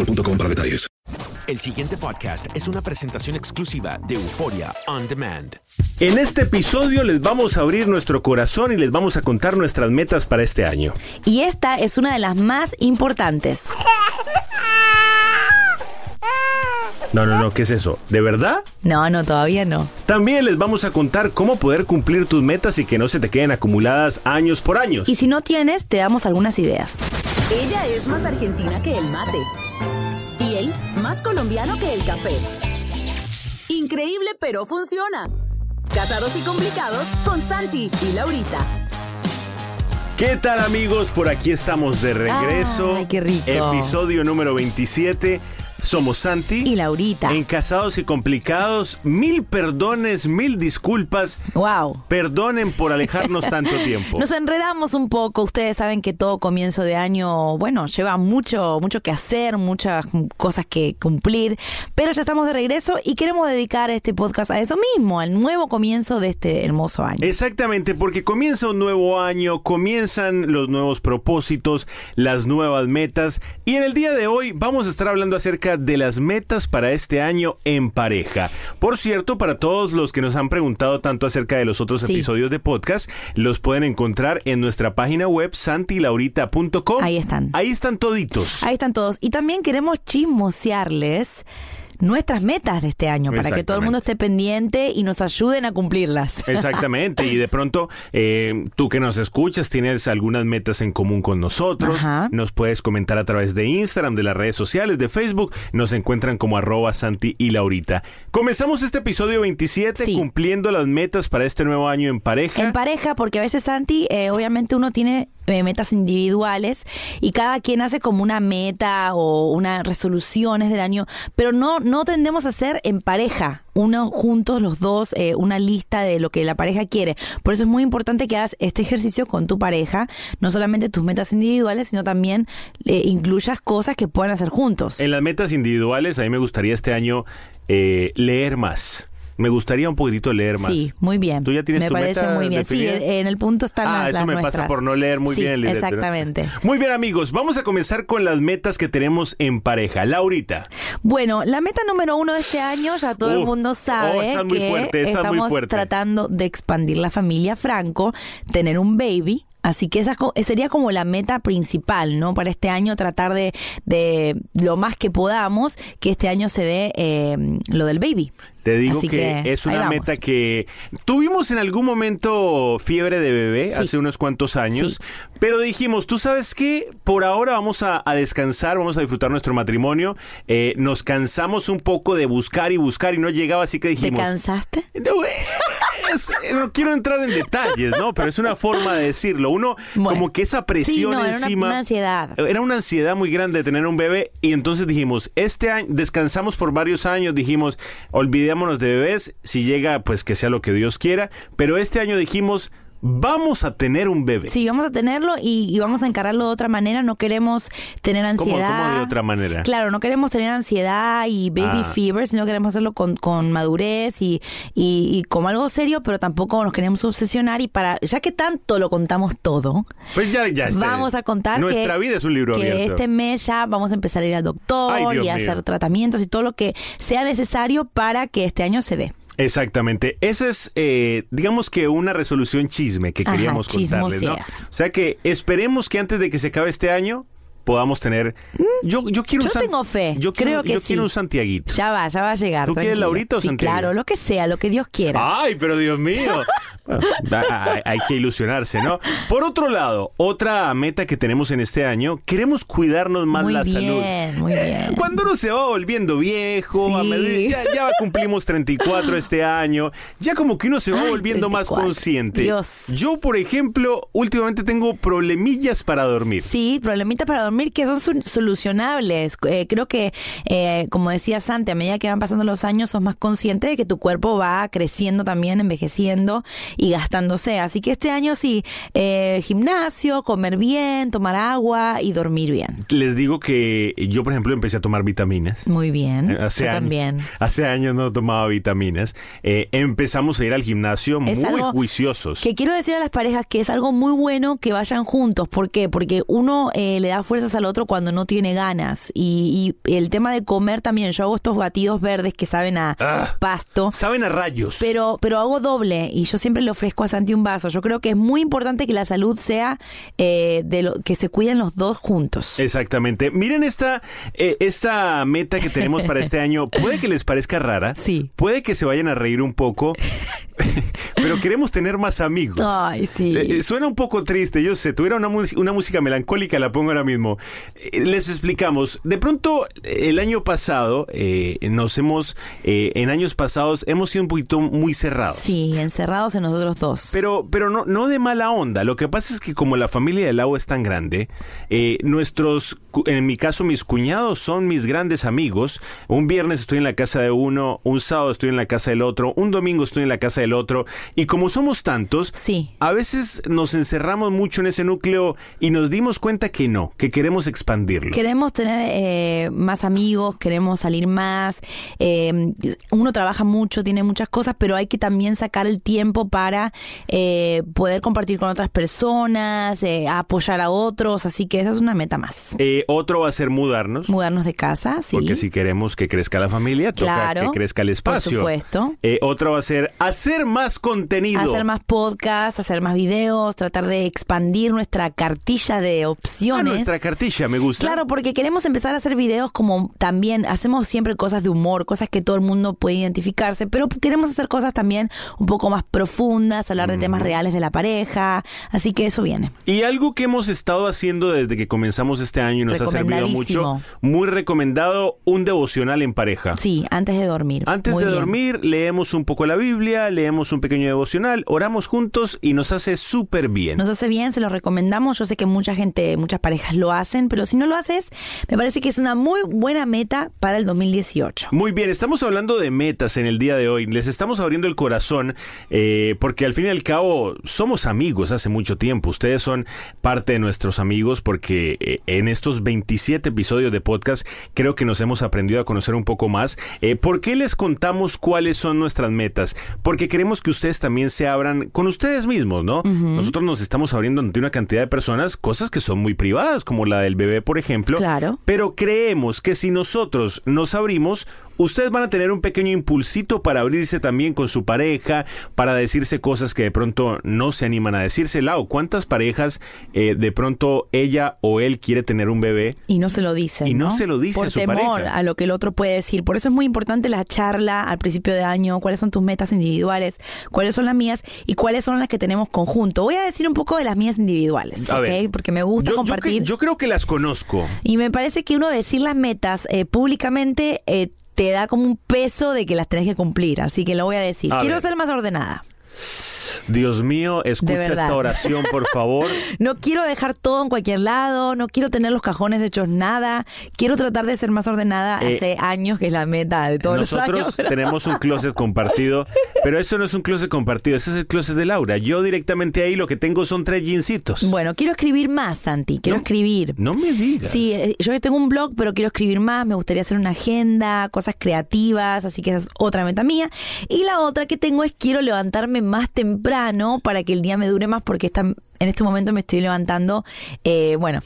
boostmobile.com para detalles. El siguiente podcast es una presentación exclusiva de Euforia On Demand. En este episodio les vamos a abrir nuestro corazón y les vamos a contar nuestras metas para este año. Y esta es una de las más importantes. No, no, no, ¿qué es eso? ¿De verdad? No, no, todavía no. También les vamos a contar cómo poder cumplir tus metas y que no se te queden acumuladas años por años. Y si no tienes, te damos algunas ideas. Ella es más argentina que el mate. Más colombiano que el café. Increíble, pero funciona. Casados y complicados con Santi y Laurita. ¿Qué tal amigos? Por aquí estamos de regreso. Ay, qué rico. Episodio número 27. Somos Santi. Y Laurita. En Casados y Complicados, mil perdones, mil disculpas. Wow. Perdonen por alejarnos tanto tiempo. Nos enredamos un poco. Ustedes saben que todo comienzo de año, bueno, lleva mucho, mucho que hacer, muchas cosas que cumplir. Pero ya estamos de regreso y queremos dedicar este podcast a eso mismo, al nuevo comienzo de este hermoso año. Exactamente, porque comienza un nuevo año, comienzan los nuevos propósitos, las nuevas metas. Y en el día de hoy vamos a estar hablando acerca de las metas para este año en pareja. Por cierto, para todos los que nos han preguntado tanto acerca de los otros Sí. episodios de podcast, los pueden encontrar en nuestra página web santilaurita.com. Ahí están. Ahí están toditos. Ahí están todos. Y también queremos chismosearles nuestras metas de este año para que todo el mundo esté pendiente y nos ayuden a cumplirlas. Exactamente, y de pronto eh, tú que nos escuchas tienes algunas metas en común con nosotros, Ajá. nos puedes comentar a través de Instagram, de las redes sociales, de Facebook, nos encuentran como arroba Santi y Laurita. Comenzamos este episodio 27 Sí. cumpliendo las metas para este nuevo año en pareja. En pareja, porque a veces, Santi, eh, obviamente uno tiene metas individuales y cada quien hace como una meta o unas resoluciones del año, pero no, no tendemos a hacer en pareja, uno juntos, los dos, eh, una lista de lo que la pareja quiere. Por eso es muy importante que hagas este ejercicio con tu pareja, no solamente tus metas individuales, sino también eh, incluyas cosas que puedan hacer juntos. En las metas individuales, a mí me gustaría este año eh, leer más. Me gustaría un poquitito leer más. Sí, muy bien. ¿Tú ya tienes Me tu parece meta muy bien. Sí, definida? en el punto están Ah, las, eso las me pasa por no leer muy Sí, bien el libreto, ¿no? Exactamente. Muy bien, amigos, vamos a comenzar con las metas que tenemos en pareja. Laurita. Bueno, la meta número uno de este año, ya todo el Uf, mundo oh, sabe está muy que fuerte, muy estamos tratando de expandir la familia Franco, tener un baby Así que esa co- sería como la meta principal, ¿no? Para este año tratar de, de lo más que podamos que este año se dé eh, lo del baby. Te digo que, que es una meta que tuvimos en algún momento fiebre de bebé Sí. hace unos cuantos años, pero dijimos, tú sabes qué, por ahora vamos a, a descansar, vamos a disfrutar nuestro matrimonio, Eh, nos cansamos un poco de buscar y buscar y no llegaba, así que ¿Te dijimos... cansaste? No, eh, es- eh, no quiero entrar en detalles, ¿no? Pero es una forma de decirlo. Uno, Bueno. como que esa Sí, presión no, era una- encima. una ansiedad. Era una ansiedad muy grande de tener un bebé. Y entonces dijimos, este año, descansamos por varios años, dijimos, olvidémonos de bebés, si llega, pues que sea lo que Dios quiera. Pero este año dijimos, vamos a tener un bebé. Sí, vamos a tenerlo y, y vamos a encararlo de otra manera. No queremos tener ¿Cómo, ansiedad. cómo de otra manera? Claro, no queremos tener ansiedad y baby Ah. fever, sino queremos hacerlo con, con madurez y, y, y como algo serio, pero tampoco nos queremos obsesionar. Y para, ya que tanto lo contamos todo, Pues ya, ya vamos a contar Nuestra que, vida es un libro que abierto. este mes ya vamos a empezar a ir al doctor Ay, y a hacer tratamientos y todo lo que sea necesario para que este año se dé. Exactamente. Esa es, eh, digamos que una resolución chisme que Ajá, queríamos contarles, ¿no? O sea que esperemos que antes de que se acabe este año podamos tener. Yo, yo quiero Mm, Yo un tengo fe, Yo quiero, creo que yo sí. quiero un Santiaguito. Ya va, ya va a llegar. ¿Tú quieres tranquilo. Laurita o Sí, Santiago? claro, lo que sea, lo que Dios quiera. Ay, pero Dios mío. Bueno, hay, hay que ilusionarse, ¿no? Por otro lado, otra meta que tenemos en este año, queremos cuidarnos más muy la bien, salud. muy Eh, bien. Cuando uno se va volviendo viejo, a Sí. medida- ya, ya cumplimos 34 este año, ya como que uno se va Ay, volviendo más 34. consciente. Dios. Yo, por ejemplo, últimamente tengo problemillas para dormir. Sí, problemitas para dormir que son solucionables. Eh, creo que, eh, como decía Santi, a medida que van pasando los años, sos más consciente de que tu cuerpo va creciendo también, envejeciendo y gastándose. Así que este año sí, eh, gimnasio, comer bien, tomar agua y dormir bien. Les digo que yo, por ejemplo, empecé a tomar vitaminas. Muy bien. Eh, Hace Yo años, también. Hace años no tomaba vitaminas. Eh, empezamos a ir al gimnasio Es muy juiciosos. Que quiero decir a las parejas que es algo muy bueno que vayan juntos. ¿Por qué? Porque uno eh, le da fuerzas al otro cuando no tiene ganas. Y, y el tema de comer también. Yo hago estos batidos verdes que saben a Ah. pasto. Saben a rayos. Pero, pero hago doble y yo siempre le ofrezco a Santi un vaso. Yo creo que es muy importante que la salud sea eh, de lo que se cuiden los dos juntos. Exactamente. Miren esta, eh, esta meta que tenemos para este año. Puede que les parezca rara. Sí. Puede que se vayan a reír un poco. pero queremos tener más amigos. Ay, sí. Eh, suena un poco triste, yo sé. Tuviera una, una música melancólica, la pongo ahora mismo. Les explicamos. De pronto, el año pasado, nos hemos, en años pasados, hemos sido un poquito muy cerrados. Sí, encerrados en nosotros dos. Pero, pero no, no de mala onda. Lo que pasa es que como la familia del agua es tan grande, eh, nuestros, en mi caso, mis cuñados son mis grandes amigos. Un viernes estoy en la casa de uno, un sábado estoy en la casa del otro, un domingo estoy en la casa del otro. Y como somos tantos, Sí. a veces nos encerramos mucho en ese núcleo y nos dimos cuenta que no, que queremos expandirlo. Queremos tener eh, más amigos, queremos salir más. eh, uno trabaja mucho, tiene muchas cosas, pero hay que también sacar el tiempo para eh, poder compartir con otras personas, eh, apoyar a otros. Así que esa es una meta más. Eh, otro va a ser mudarnos. Mudarnos de casa, sí. Porque si queremos que crezca la familia, toca Claro, que crezca el por espacio. supuesto. Eh, otro va a ser hacer más contenido. Hacer más podcasts, hacer más videos, tratar de expandir nuestra cartilla de Ah, opciones. nuestra cartilla, me gusta. Claro, porque queremos empezar a hacer videos como también hacemos siempre cosas de humor, cosas que todo el mundo puede identificarse, pero queremos hacer cosas también un poco más profundas, hablar de temas reales de la pareja, así que eso viene. Y algo que hemos estado haciendo desde que comenzamos este año y nos ha servido mucho, muy recomendado, un devocional en pareja. Sí, antes de dormir. Antes Muy de bien. dormir, leemos un poco la Biblia, leemos un pequeño devocional, oramos juntos y nos hace súper bien. Nos hace bien, se lo recomendamos. Yo sé que mucha gente, muchas parejas lo hacen, pero si no lo haces, me parece que es una muy buena meta para el 2018. Muy bien, estamos hablando de metas en el día de hoy. Les estamos abriendo el corazón eh, porque al fin y al cabo somos amigos hace mucho tiempo. Ustedes son parte de nuestros amigos porque eh, en estos 27 episodios de podcast creo que nos hemos aprendido a conocer un poco más. Eh, ¿Por qué les contamos cuáles son nuestras metas? Porque queremos que ustedes también se abran con ustedes mismos, ¿no? Nosotros nos estamos abriendo ante una cantidad de personas, cosas que son muy privadas, como la del bebé, por ejemplo. Claro. Pero creemos que si nosotros nos abrimos, ustedes van a tener un pequeño impulsito para abrirse también con su pareja, para decirse cosas que de pronto no se animan a decirse. Lau, ¿cuántas parejas eh, de pronto ella o él quiere tener un bebé? Y no se lo dice. Y no, se lo dice Por a su temor pareja. a lo que el otro puede decir. Por eso es muy importante la charla al principio de año, cuáles son tus metas individuales, cuáles son las mías y cuáles son las que tenemos conjunto. Voy a decir un poco de las mías individuales, A ¿ok? ver. Porque me gusta Yo- yo compartir. cre- yo creo que las conozco. Y me parece que uno decir las metas eh, públicamente eh, te da como un peso de que las tenés que cumplir. Así que lo voy a decir. A Quiero ver. ser más ordenada. Dios mío, escucha esta oración, por favor. No quiero dejar todo en cualquier lado, no quiero tener los cajones hechos nada. Quiero tratar de ser más ordenada Eh, hace años, que es la meta de todos los Nosotros años. tenemos un closet compartido, pero eso no es un closet compartido, ese es el closet de Laura. Yo directamente ahí lo que tengo son tres jeansitos. Bueno, quiero escribir más, Santi. Quiero escribir. No me digas. Sí, eh, yo tengo un blog, pero quiero escribir más. Me gustaría hacer una agenda, cosas creativas, así que esa es otra meta mía. Y la otra que tengo es quiero levantarme más temprano para que el día me dure más, porque esta- en este momento me estoy levantando, eh, bueno,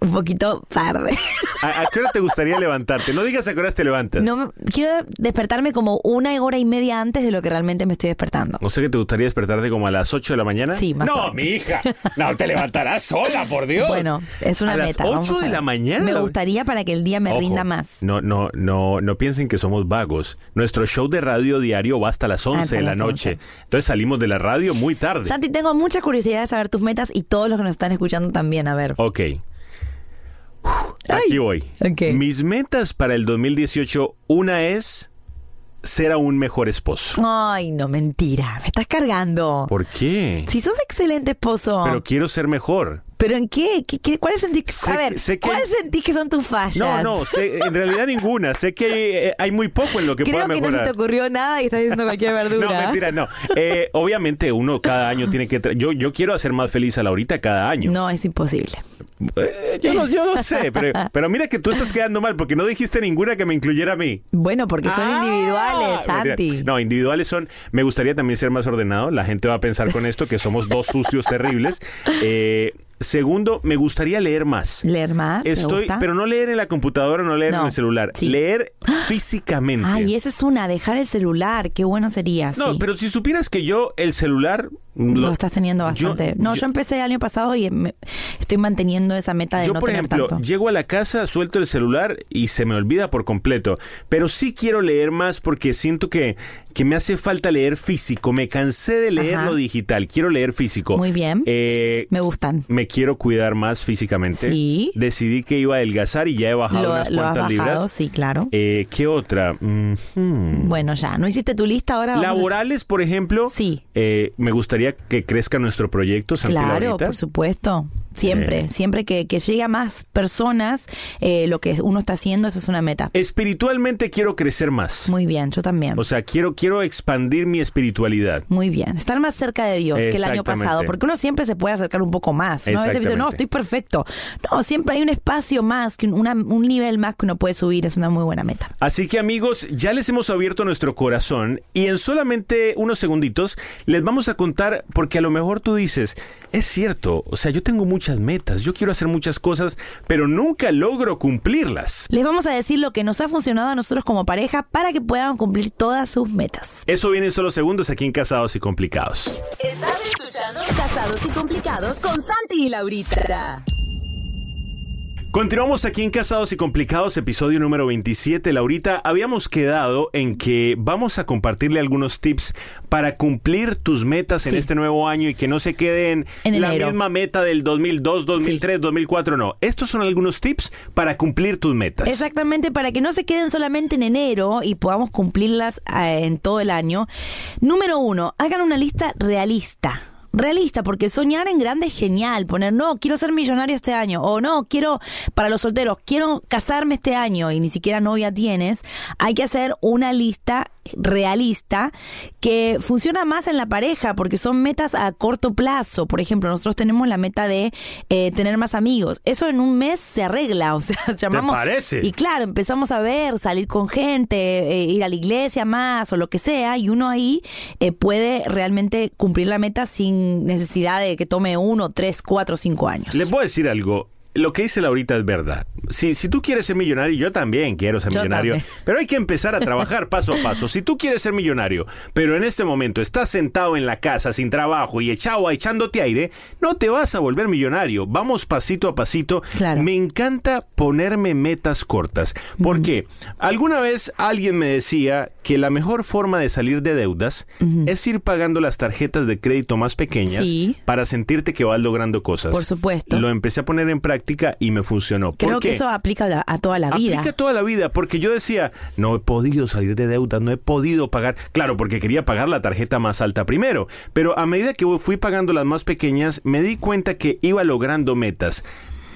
un poquito tarde. ¿A, a qué hora te gustaría levantarte? No digas a qué horas te levantas. No quiero despertarme como una hora y media antes de lo que realmente me estoy despertando. O sea que te gustaría despertarte como a las 8 de la mañana. Sí, más No, mi hija. No te levantarás sola, por Dios. Bueno, es una a meta. las vamos 8 a de la mañana. Me gustaría para que el día me Ojo, rinda más. No, no, no, no piensen que somos vagos. Nuestro show de radio diario va hasta las 11 Hasta de la las noche. 11. Entonces salimos de la radio muy tarde. Santi, tengo mucha curiosidad de saber tus metas y todos los que nos están escuchando también. A ver. Ok. Uf, Aquí voy. Mis metas para el 2018, una es ser aún mejor esposo. Ay, no, mentira. Me estás cargando. ¿Por qué? Si sos excelente esposo. Pero quiero ser mejor. ¿Pero en qué? ¿Qué, qué cuáles sentís? Sé- a ver, sé que- ¿cuáles sentís que son tus fallas? No, no, sé- en realidad ninguna. Sé que hay, eh, hay muy poco en lo que Creo pueda que no se mejorar. te ocurrió nada y estás diciendo cualquier verdura. No, mentira, no. Eh, obviamente uno cada año tiene que... Yo, yo quiero hacer más feliz a Laurita cada año. No, es imposible. Eh, yo, no, yo no sé, pero, pero mira que tú estás quedando mal porque no dijiste ninguna que me incluyera a mí. Bueno, porque son Ah, individuales. Santi. No, individuales son. Me gustaría también ser más ordenado. La gente va a pensar con esto que somos dos sucios terribles. Eh, segundo, me gustaría leer más. Leer más, Estoy, gusta. pero no leer en la computadora, no leer No, en el celular. sí. Leer físicamente. Ay, esa es una, dejar el celular. Qué bueno sería. no, sí. pero si supieras que yo el celular lo, estás teniendo yo- bastante. no, yo, empecé el año pasado y me- estoy manteniendo esa meta de Yo, no por tener ejemplo, tanto. llego a la casa, suelto el celular y se me olvida por completo. Pero sí quiero leer más porque siento que, que me hace falta leer físico. Me cansé de leer Ajá. lo digital. Quiero leer físico. Muy bien. Eh, Me gustan. me quiero cuidar más físicamente. Sí. Decidí que iba a adelgazar y ya he bajado Lo, unas lo has cuantas bajado, libras. sí, claro. Eh, ¿Qué otra? Bueno, ya. ¿No hiciste tu lista ahora? A- Laborales, por ejemplo. Sí. Eh, me gustaría que crezca nuestro proyecto, Santi Claro, Laurita. por supuesto. Siempre, Eh. siempre que, que llegue a más personas, eh, lo que uno está haciendo, eso es una meta. Espiritualmente quiero crecer más. Muy bien, yo también. O sea, quiero, quiero expandir mi espiritualidad. Muy bien, estar más cerca de Dios que el año pasado, porque uno siempre se puede acercar un poco más. ¿no? A veces dice, no, estoy perfecto. No, siempre hay un espacio más, que un- una- un nivel más que uno puede subir, es una muy buena meta. Así que amigos, ya les hemos abierto nuestro corazón y en solamente unos segunditos les vamos a contar, porque a lo mejor tú dices, es cierto, o sea, yo tengo muchas metas, yo quiero hacer muchas cosas, pero nunca logro cumplirlas. Les vamos a decir lo que nos ha funcionado a nosotros como pareja para que puedan cumplir todas sus metas. Eso viene en solo segundos aquí en Casados y Complicados. Estás escuchando Casados y Complicados con Santi y Laurita. Continuamos aquí en Casados y Complicados, episodio número 27. Laurita, habíamos quedado en que vamos a compartirle algunos tips para cumplir tus metas en este nuevo año y que no se queden En la enero. misma meta del 2002, 2003, 2004, no. Estos son algunos tips para cumplir tus metas. Exactamente, para que no se queden solamente en enero y podamos cumplirlas eh, en todo el año. Número uno, hagan una lista realista. Realista, porque soñar en grande es genial. Poner, no, quiero ser millonario este año. O no, quiero, para los solteros, quiero casarme este año y ni siquiera novia tienes. Hay que hacer una lista realista que funciona más en la pareja porque son metas a corto plazo. Por ejemplo, nosotros tenemos la meta de eh, tener más amigos. Eso en un mes se arregla. O sea, llamamos. parece? Y claro, empezamos a ver, salir con gente, eh, ir a la iglesia más o lo que sea, y uno ahí eh, puede realmente cumplir la meta sin necesidad de que tome uno, tres, cuatro, cinco años. Voy a decir algo. Lo que dice Laurita es verdad. Si, si tú quieres ser millonario, yo también quiero ser Yo millonario, también. pero hay que empezar a trabajar paso a paso. Si tú quieres ser millonario, pero en este momento estás sentado en la casa sin trabajo y echado echándote aire, no te vas a volver millonario. Vamos pasito a pasito. Claro. Me encanta ponerme metas cortas. ¿Por qué? Alguna vez alguien me decía que la mejor forma de salir de deudas es ir pagando las tarjetas de crédito más pequeñas Sí. para sentirte que vas logrando cosas. Por supuesto. Lo empecé a poner en práctica y me funcionó. ¿Por Creo qué? que eso aplica a, toda la vida. Aplica toda la vida, porque yo decía, no he podido salir de deudas, no he podido pagar. Claro, porque quería pagar la tarjeta más alta primero, pero a medida que fui pagando las más pequeñas, me di cuenta que iba logrando metas.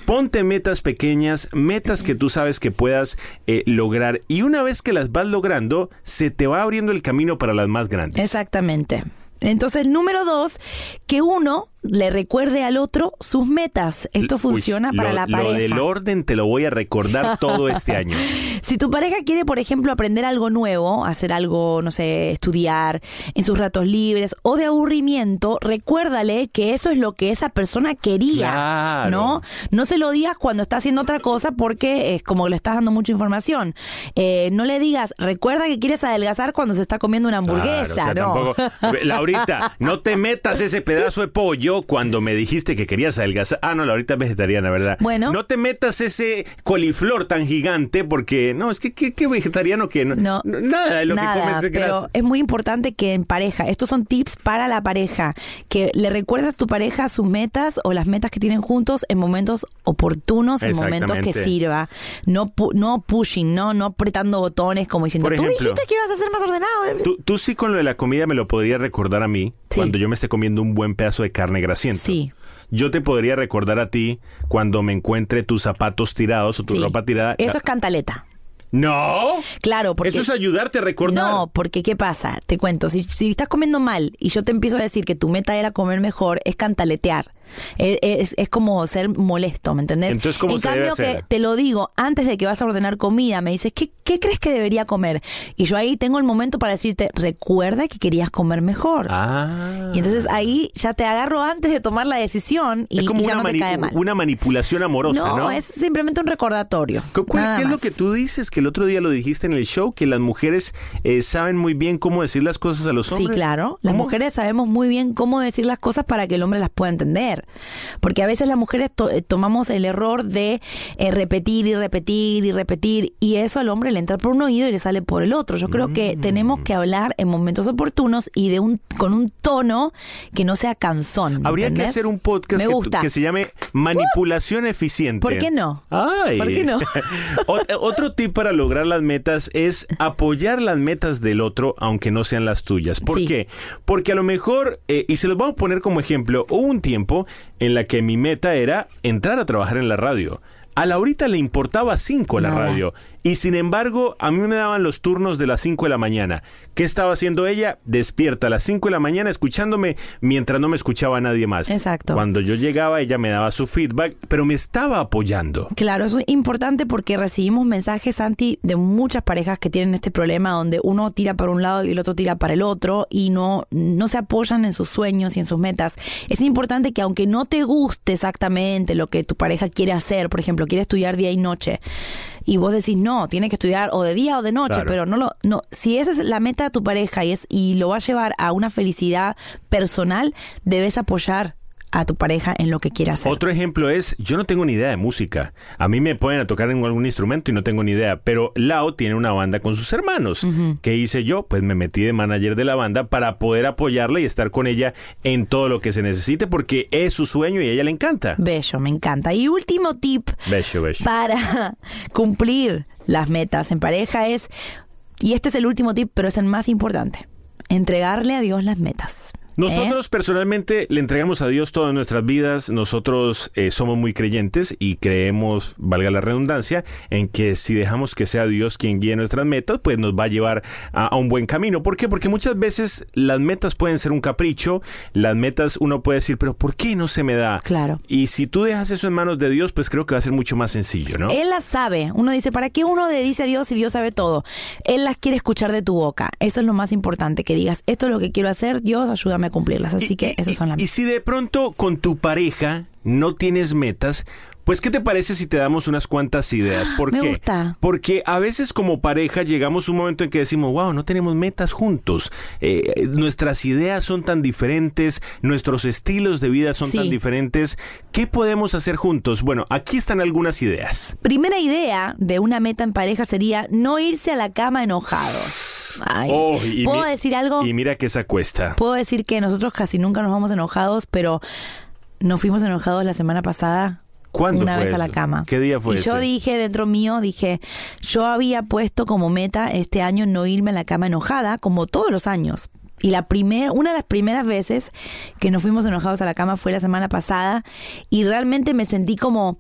Ponte metas pequeñas, metas que tú sabes que puedas eh, lograr y una vez que las vas logrando, se te va abriendo el camino para las más grandes. Exactamente. Entonces, número dos, que uno le recuerde al otro sus metas. Esto Uy, funciona para lo- la Lo pareja. del orden te lo voy a recordar todo este año. Si tu pareja quiere, por ejemplo, aprender algo nuevo, hacer algo, no sé, estudiar en sus ratos libres o de aburrimiento, recuérdale que eso es lo que esa persona quería, Claro. ¿no? No se lo digas cuando está haciendo otra cosa porque es como que le estás dando mucha información. Eh, no le digas, recuerda que quieres adelgazar cuando se está comiendo una hamburguesa, Claro, o ¿no? tampoco- Laurita, no te metas ese pedazo de pollo cuando me dijiste que querías adelgazar. Ah, no, Laurita es vegetariana, ¿verdad? Bueno. No te metas ese coliflor tan gigante porque, no, es que qué, qué vegetariano que no, Nada de lo nada, que comes es pero grasa. es muy importante que en pareja, estos son tips para la pareja, que le recuerdas a tu pareja sus metas o las metas que tienen juntos en momentos oportunos, en momentos que sirva, no pu- no pushing, no no apretando botones como diciendo, Por tú dijiste que ibas a ser más ordenado. Tú, tú sí con lo de la comida me lo podrías recordar a mí Sí. cuando yo me esté comiendo un buen pedazo de carne grasienta. Sí. Yo te podría recordar a ti cuando me encuentre tus zapatos tirados o tu Sí. ropa tirada. Eso es cantaleta. No. Claro, porque Eso es ayudarte a recordar. No, porque ¿qué pasa? Te cuento, si, si estás comiendo mal y yo te empiezo a decir que tu meta era comer mejor, es cantaletear. Es, es- es como ser molesto, ¿me entendés? Entonces, ¿cómo en se cambio, debe que te lo digo antes de que vas a ordenar comida, me dices, ¿qué, ¿qué crees que debería comer? Y yo ahí tengo el momento para decirte, recuerda que querías comer mejor. Ah. Y entonces ahí ya te agarro antes de tomar la decisión y, es como y ya una, no te cae mal. una manipulación amorosa, ¿no? no, es simplemente un recordatorio. ¿Cu- cuál- nada ¿Qué es lo que tú dices? Que el otro día lo dijiste en el show, que las mujeres eh, saben muy bien cómo decir las cosas a los Sí, hombres. claro. Las ¿Cómo? mujeres sabemos muy bien cómo decir las cosas para que el hombre las pueda entender. Porque a veces las mujeres to- eh, tomamos el error de eh, repetir y repetir y repetir y eso al hombre le entra por un oído y le sale por el otro. Yo creo que Mm. tenemos que hablar en momentos oportunos y de un con un tono que no sea cansón. Habría que hacer un podcast que, se llame Manipulación Eficiente. ¿Por qué no? Ay. ¿Por qué no? Ot- Otro tip para lograr las metas es apoyar las metas del otro, aunque no sean las tuyas. ¿Por Sí. qué? Porque a lo mejor, eh, y se los vamos a poner como ejemplo, hubo un tiempo en la que mi meta era entrar a trabajar en la radio. A Laurita le importaba 5 la Nada. radio. Y sin embargo, a mí me daban los turnos de las 5 de la mañana. ¿Qué estaba haciendo ella? Despierta a las 5 de la mañana escuchándome mientras no me escuchaba nadie más. Exacto. Cuando yo llegaba, ella me daba su feedback, pero me estaba apoyando. Claro, eso es importante porque recibimos mensajes, Santi, de muchas parejas que tienen este problema donde uno tira para un lado y el otro tira para el otro y no, no se apoyan en sus sueños y en sus metas. Es importante que aunque no te guste exactamente lo que tu pareja quiere hacer, por ejemplo, quiere estudiar día y noche, y vos decís, no, tiene que estudiar o de día o de noche, Claro. pero no lo, no, si esa es la meta de tu pareja y es, y lo va a llevar a una felicidad personal, debes apoyar a tu pareja en lo que quiere hacer. Otro ejemplo es, yo no tengo ni idea de música. A mí me ponen a tocar en algún instrumento y no tengo ni idea, pero Lao tiene una banda con sus hermanos. ¿Qué hice yo? Pues me metí de manager de la banda para poder apoyarla y estar con ella en todo lo que se necesite porque es su sueño y a ella le encanta. Bello, me encanta. Y último tip Bello, bello. para cumplir las metas en pareja es, y este es el último tip, pero es el más importante, entregarle a Dios las metas. Nosotros personalmente le entregamos a Dios todas nuestras vidas. Nosotros eh, somos muy creyentes y creemos, valga la redundancia, en que si dejamos que sea Dios quien guíe nuestras metas, pues nos va a llevar a, a un buen camino. ¿Por qué? Porque muchas veces las metas pueden ser un capricho. Las metas uno puede decir, pero ¿por qué no se me da? Claro. Y si tú dejas eso en manos de Dios, pues creo que va a ser mucho más sencillo, ¿no? Él las sabe. Uno dice, ¿para qué uno le dice a Dios si Dios sabe todo? Él las quiere escuchar de tu boca. Eso es lo más importante, que digas, esto es lo que quiero hacer, Dios, ayúdame cumplirlas. Así Y- que y- esas son las Y si de pronto con tu pareja no tienes metas, pues Pues, ¿qué te parece si te damos unas cuantas ideas? ¿Por Me qué? gusta. Porque a veces como pareja llegamos a un momento en que decimos, wow, no tenemos metas juntos. Eh, nuestras ideas son tan diferentes, nuestros estilos de vida son Sí. tan diferentes. ¿Qué podemos hacer juntos? Bueno, aquí están algunas ideas. Primera idea de una meta en pareja sería no irse a la cama enojados. Ay, Oh, ¿Puedo mi- decir algo? Y mira que esa cuesta. Puedo decir que nosotros casi nunca nos vamos enojados, pero nos fuimos enojados la semana pasada. ¿Cuándo Una fue vez a la cama. ¿Qué día fue Y yo dije dentro mío, dije, yo había puesto como meta este año no irme a la cama enojada, como todos los años. Y la primer, una de las primeras veces que nos fuimos enojados a la cama fue la semana pasada y realmente me sentí como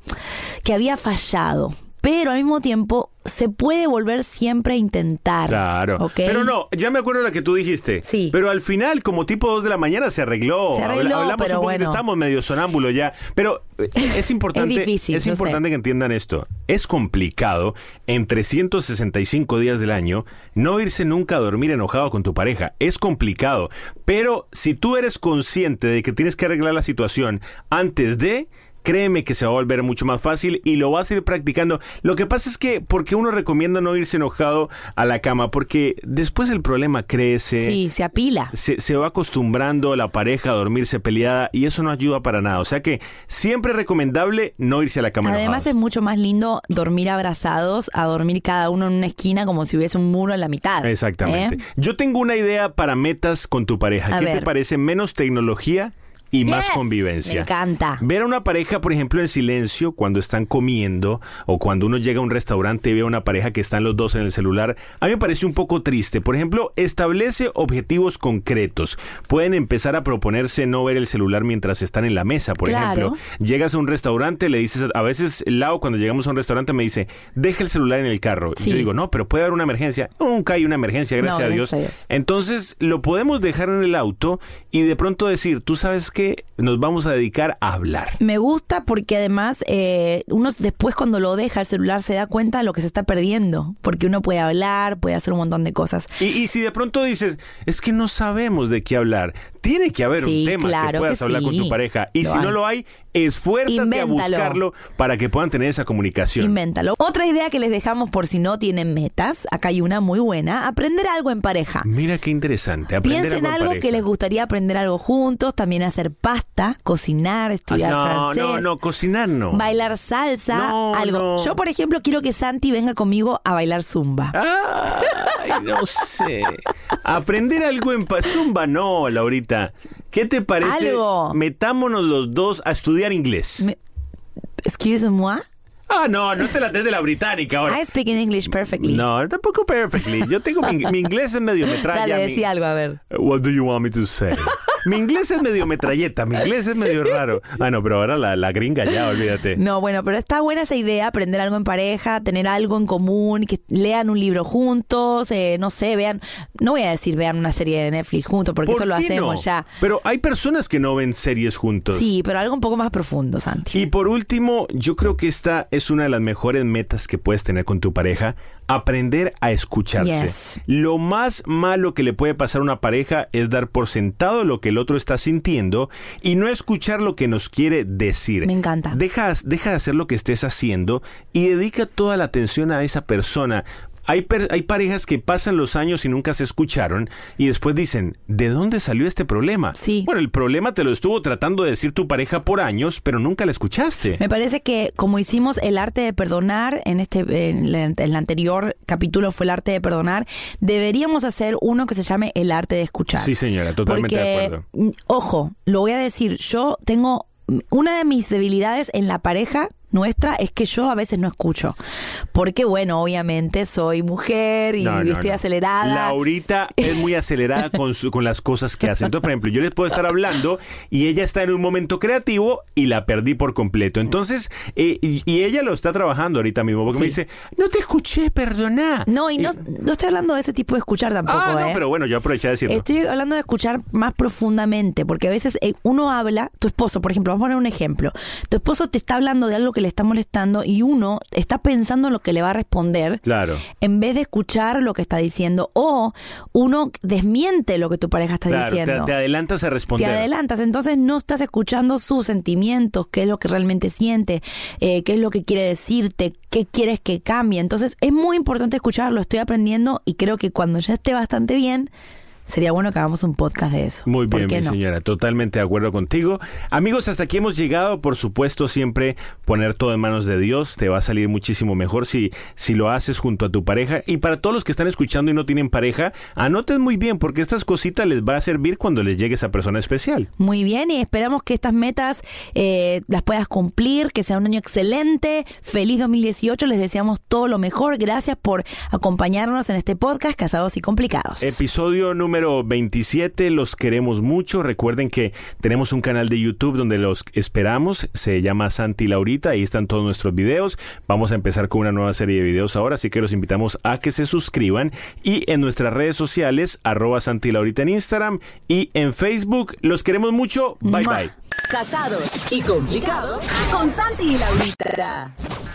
que había fallado. Pero al mismo tiempo se puede volver siempre a intentar. Claro. Pero no, ya me acuerdo la que tú dijiste. Sí. Pero al final, como tipo 2 de la mañana, se arregló. Se arregló, hablamos pero un poquito, bueno. estamos medio sonámbulo ya. Pero eh, es importante, Es difícil, es importante sé. que entiendan esto. Es complicado en 365 días del año no irse nunca a dormir enojado con tu pareja. Es complicado. Pero si tú eres consciente de que tienes que arreglar la situación antes de... Créeme que se va a volver mucho más fácil y lo vas a ir practicando. Lo que pasa es que, porque uno recomienda no irse enojado a la cama? Porque después el problema crece. Sí, se apila. Se, se va acostumbrando la pareja a dormirse peleada y eso no ayuda para nada. O sea que siempre es recomendable no irse a la cama Además enojados. es mucho más lindo dormir abrazados a dormir cada uno en una esquina como si hubiese un muro en la mitad. Exactamente. ¿eh? Yo tengo una idea para metas con tu pareja. A ¿Qué te parece? Menos tecnología y más convivencia. Me encanta. Ver a una pareja, por ejemplo, en silencio cuando están comiendo o cuando uno llega a un restaurante y ve a una pareja que están los dos en el celular, a mí me parece un poco triste. Por ejemplo, establece objetivos concretos. Pueden empezar a proponerse no ver el celular mientras están en la mesa, por Claro. ejemplo. Llegas a un restaurante, le dices, a veces Lau cuando llegamos a un restaurante me dice, deja el celular en el carro. Y yo digo, no, pero puede haber una emergencia. Nunca hay una emergencia, gracias, No, a, Dios. a Dios. Entonces lo podemos dejar en el auto y de pronto decir, tú sabes que nos vamos a dedicar a hablar. Me gusta porque además eh, uno después cuando lo deja el celular se da cuenta de lo que se está perdiendo, porque uno puede hablar, puede hacer un montón de cosas. Y, y si de pronto dices, es que no sabemos de qué hablar, tiene que haber Sí, un tema que puedas que hablar con tu pareja. Y Lo si no lo hay, esfuérzate a buscarlo para que puedan tener esa comunicación. Invéntalo. Otra idea que les dejamos por si no tienen metas, acá hay una muy buena, aprender algo en pareja. Mira qué interesante. Aprender Piensen algo en algo que les gustaría aprender algo juntos, también hacer pasta, cocinar, estudiar Ah, no, francés. no, no, cocinar no. Bailar salsa, No, algo. no. Yo, por ejemplo, quiero que Santi venga conmigo a bailar zumba. Ay, no sé. Aprender algo en Zumba, no, Laurita. ¿Qué te parece? Algo. Metámonos los dos a estudiar inglés. Me- Excuse-moi. Ah, no, no te la des de la británica ahora. I speak in English perfectly. No, tampoco perfectly. Yo tengo mi, mi inglés es medio metralla. Dale, mi- decía algo, a ver. What do you want me to say? Mi inglés es medio metralleta, mi inglés es medio raro. Ah, no, pero ahora la, la gringa ya, olvídate. No, bueno, pero está buena esa idea, aprender algo en pareja, tener algo en común, que lean un libro juntos, eh, no sé, vean, no voy a decir vean una serie de Netflix juntos, porque ¿Por eso lo hacemos no? ya. Pero hay personas que no ven series juntos. Sí, pero algo un poco más profundo, Santi. Y por último, yo creo que esta es una de las mejores metas que puedes tener con tu pareja, aprender a escucharse. Yes. Lo más malo que le puede pasar a una pareja es dar por sentado lo que el otro está sintiendo y no escuchar lo que nos quiere decir. Me encanta. Deja, deja de hacer lo que estés haciendo y dedica toda la atención a esa persona. Hay, hay parejas que pasan los años y nunca se escucharon y después dicen, ¿de dónde salió este problema? Sí. Bueno, el problema te lo estuvo tratando de decir tu pareja por años, pero nunca la escuchaste. Me parece que como hicimos el arte de perdonar en este en el anterior capítulo fue el arte de perdonar, deberíamos hacer uno que se llame el arte de escuchar. Sí, señora, totalmente Porque, de acuerdo. mm, Ojo, lo voy a decir, yo tengo una de mis debilidades en la pareja nuestra es que yo a veces no escucho. Porque bueno, obviamente soy mujer y No, no, estoy no. acelerada. Laurita es muy acelerada con, su- con las cosas que hace. Entonces, por ejemplo, yo les puedo estar hablando y ella está en un momento creativo y la perdí por completo. Entonces, eh, y, y ella lo está trabajando ahorita mismo porque me dice, no te escuché, perdona. No, y no, no estoy hablando de ese tipo de escuchar tampoco, ah, no, ¿eh? pero bueno, yo aproveché de decirlo. Estoy hablando de escuchar más profundamente, porque a veces eh, uno habla, tu esposo, por ejemplo, vamos a poner un ejemplo. Tu esposo te está hablando de algo que que le está molestando y uno está pensando en lo que le va a responder. Claro. En vez de escuchar lo que está diciendo. O uno desmiente lo que tu pareja está Claro, te, diciendo. te adelantas a responder. Te adelantas, entonces no estás escuchando sus sentimientos, qué es lo que realmente siente, eh, qué es lo que quiere decirte, qué quieres que cambie. Entonces es muy importante escucharlo, estoy aprendiendo y creo que cuando ya esté bastante bien, sería bueno que hagamos un podcast de eso. Muy ¿Por bien, mi no? señora, totalmente de acuerdo contigo. Amigos, hasta aquí hemos llegado. Por supuesto, siempre poner todo en manos de Dios te va a salir muchísimo mejor si, si lo haces junto a tu pareja. Y para todos los que están escuchando y no tienen pareja, anoten muy bien porque estas cositas les va a servir cuando les llegue esa persona especial. Muy bien, y esperamos que estas metas eh, las puedas cumplir, que sea un año excelente. Feliz 2018, les deseamos todo lo mejor. Gracias por acompañarnos en este podcast, Casados y Complicados. Episodio número 27, los queremos mucho. Recuerden que tenemos un canal de YouTube donde los esperamos. Se llama Santi Laurita, ahí están todos nuestros videos. Vamos a empezar con una nueva serie de videos ahora, así que los invitamos a que se suscriban. Y en nuestras redes sociales, arroba Santi Laurita en Instagram y en Facebook. Los queremos mucho. Bye bye. Casados y complicados con Santi y Laurita.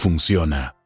funciona.